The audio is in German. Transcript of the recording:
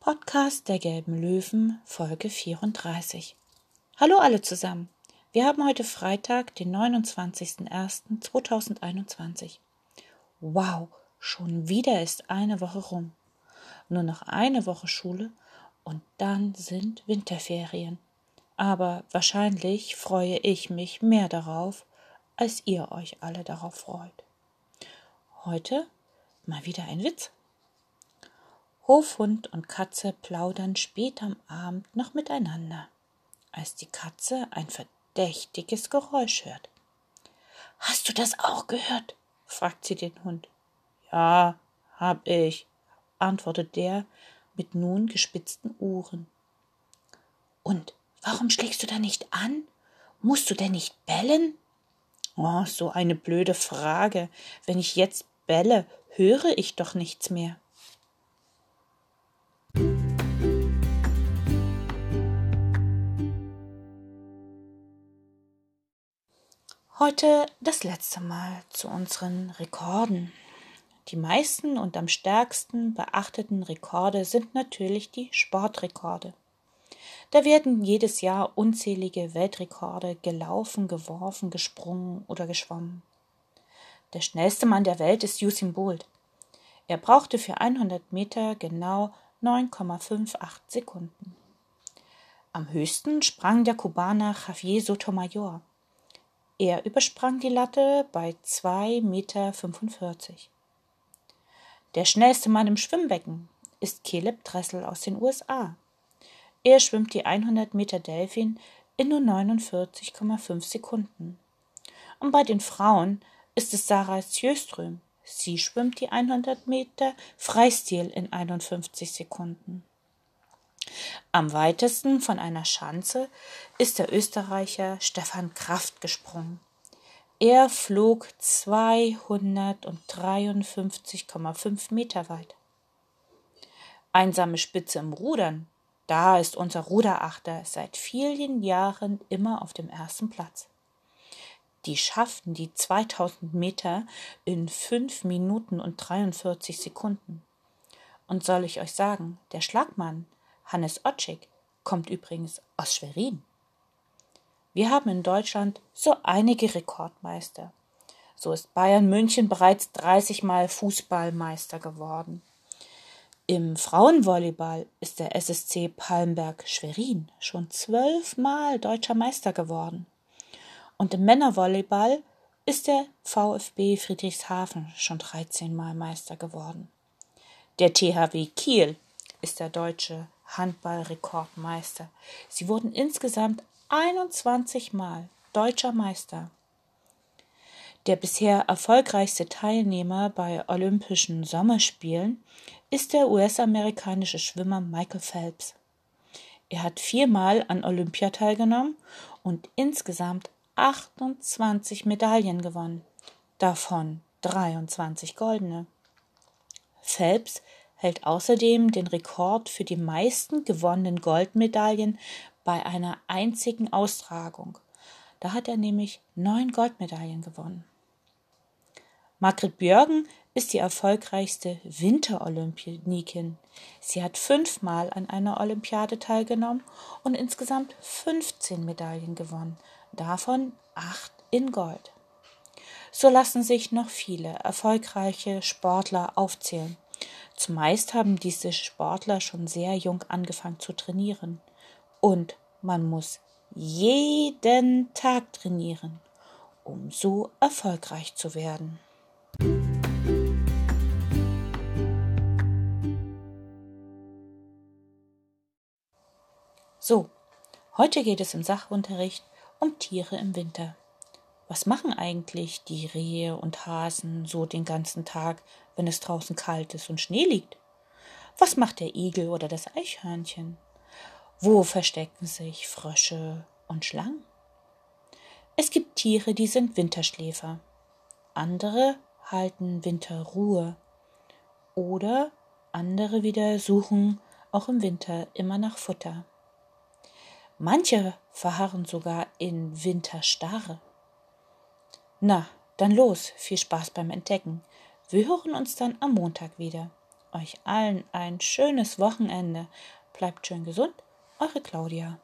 Podcast der Gelben Löwen, Folge 34. Hallo alle zusammen. Wir haben heute Freitag, den 29.01.2021. Wow, schon wieder ist eine Woche rum. Nur noch eine Woche Schule und dann sind Winterferien. Aber wahrscheinlich freue ich mich mehr darauf, als ihr euch alle darauf freut. Heute mal wieder ein Witz. Hofhund und Katze plaudern spät am Abend noch miteinander, als die Katze ein verdächtiges Geräusch hört. Hast du das auch gehört? fragt sie den Hund. Ja, hab ich, antwortet der mit nun gespitzten Ohren. Und warum schlägst du da nicht an? Musst du denn nicht bellen? Oh, so eine blöde Frage. Wenn ich jetzt belle, höre ich doch nichts mehr. Heute das letzte Mal zu unseren Rekorden. Die meisten und am stärksten beachteten Rekorde sind natürlich die Sportrekorde. Da werden jedes Jahr unzählige Weltrekorde gelaufen, geworfen, gesprungen oder geschwommen. Der schnellste Mann der Welt ist Usain Bolt. Er brauchte für 100 Meter genau 9,58 Sekunden. Am höchsten sprang der Kubaner Javier Sotomayor. Er übersprang die Latte bei 2,45 Meter. Der schnellste Mann im Schwimmbecken ist Caleb Dressel aus den USA. Er schwimmt die 100 Meter Delfin in nur 49,5 Sekunden. Und bei den Frauen ist es Sarah Sjöström. Sie schwimmt die 100 Meter Freistil in 51 Sekunden. Am weitesten von einer Schanze ist der Österreicher Stefan Kraft gesprungen. Er flog 253,5 Meter weit. Einsame Spitze im Rudern. Da ist unser Ruderachter seit vielen Jahren immer auf dem ersten Platz. Die schafften die 2000 Meter in 5 Minuten und 43 Sekunden. Und soll ich euch sagen, der Schlagmann Hannes Otschig kommt übrigens aus Schwerin. Wir haben in Deutschland so einige Rekordmeister. So ist Bayern München bereits 30 Mal Fußballmeister geworden. Im Frauenvolleyball ist der SSC Palmberg Schwerin schon zwölfmal deutscher Meister geworden. Und im Männervolleyball ist der VfB Friedrichshafen schon 13 Mal Meister geworden. Der THW Kiel ist der deutsche Handballrekordmeister. Sie wurden insgesamt 21 Mal deutscher Meister. Der bisher erfolgreichste Teilnehmer bei Olympischen Sommerspielen ist der US-amerikanische Schwimmer Michael Phelps. Er hat viermal an Olympia teilgenommen und insgesamt 28 Medaillen gewonnen, davon 23 goldene. Phelps hält außerdem den Rekord für die meisten gewonnenen Goldmedaillen bei einer einzigen Austragung. Da hat er nämlich neun Goldmedaillen gewonnen. Margret Björgen ist die erfolgreichste Winterolympionikin. Sie hat fünfmal an einer Olympiade teilgenommen und insgesamt 15 Medaillen gewonnen, davon acht in Gold. So lassen sich noch viele erfolgreiche Sportler aufzählen. Zumeist haben diese Sportler schon sehr jung angefangen zu trainieren. Und man muss jeden Tag trainieren, um so erfolgreich zu werden. So, heute geht es im Sachunterricht um Tiere im Winter. Was machen eigentlich die Rehe und Hasen so den ganzen Tag, wenn es draußen kalt ist und Schnee liegt? Was macht der Igel oder das Eichhörnchen? Wo verstecken sich Frösche und Schlangen? Es gibt Tiere, die sind Winterschläfer. Andere halten Winterruhe. Oder andere wieder suchen auch im Winter immer nach Futter. Manche verharren sogar in Winterstarre. Na, dann los, viel Spaß beim Entdecken. Wir hören uns dann am Montag wieder. euch allen ein schönes Wochenende. Bleibt schön gesund, eure Claudia.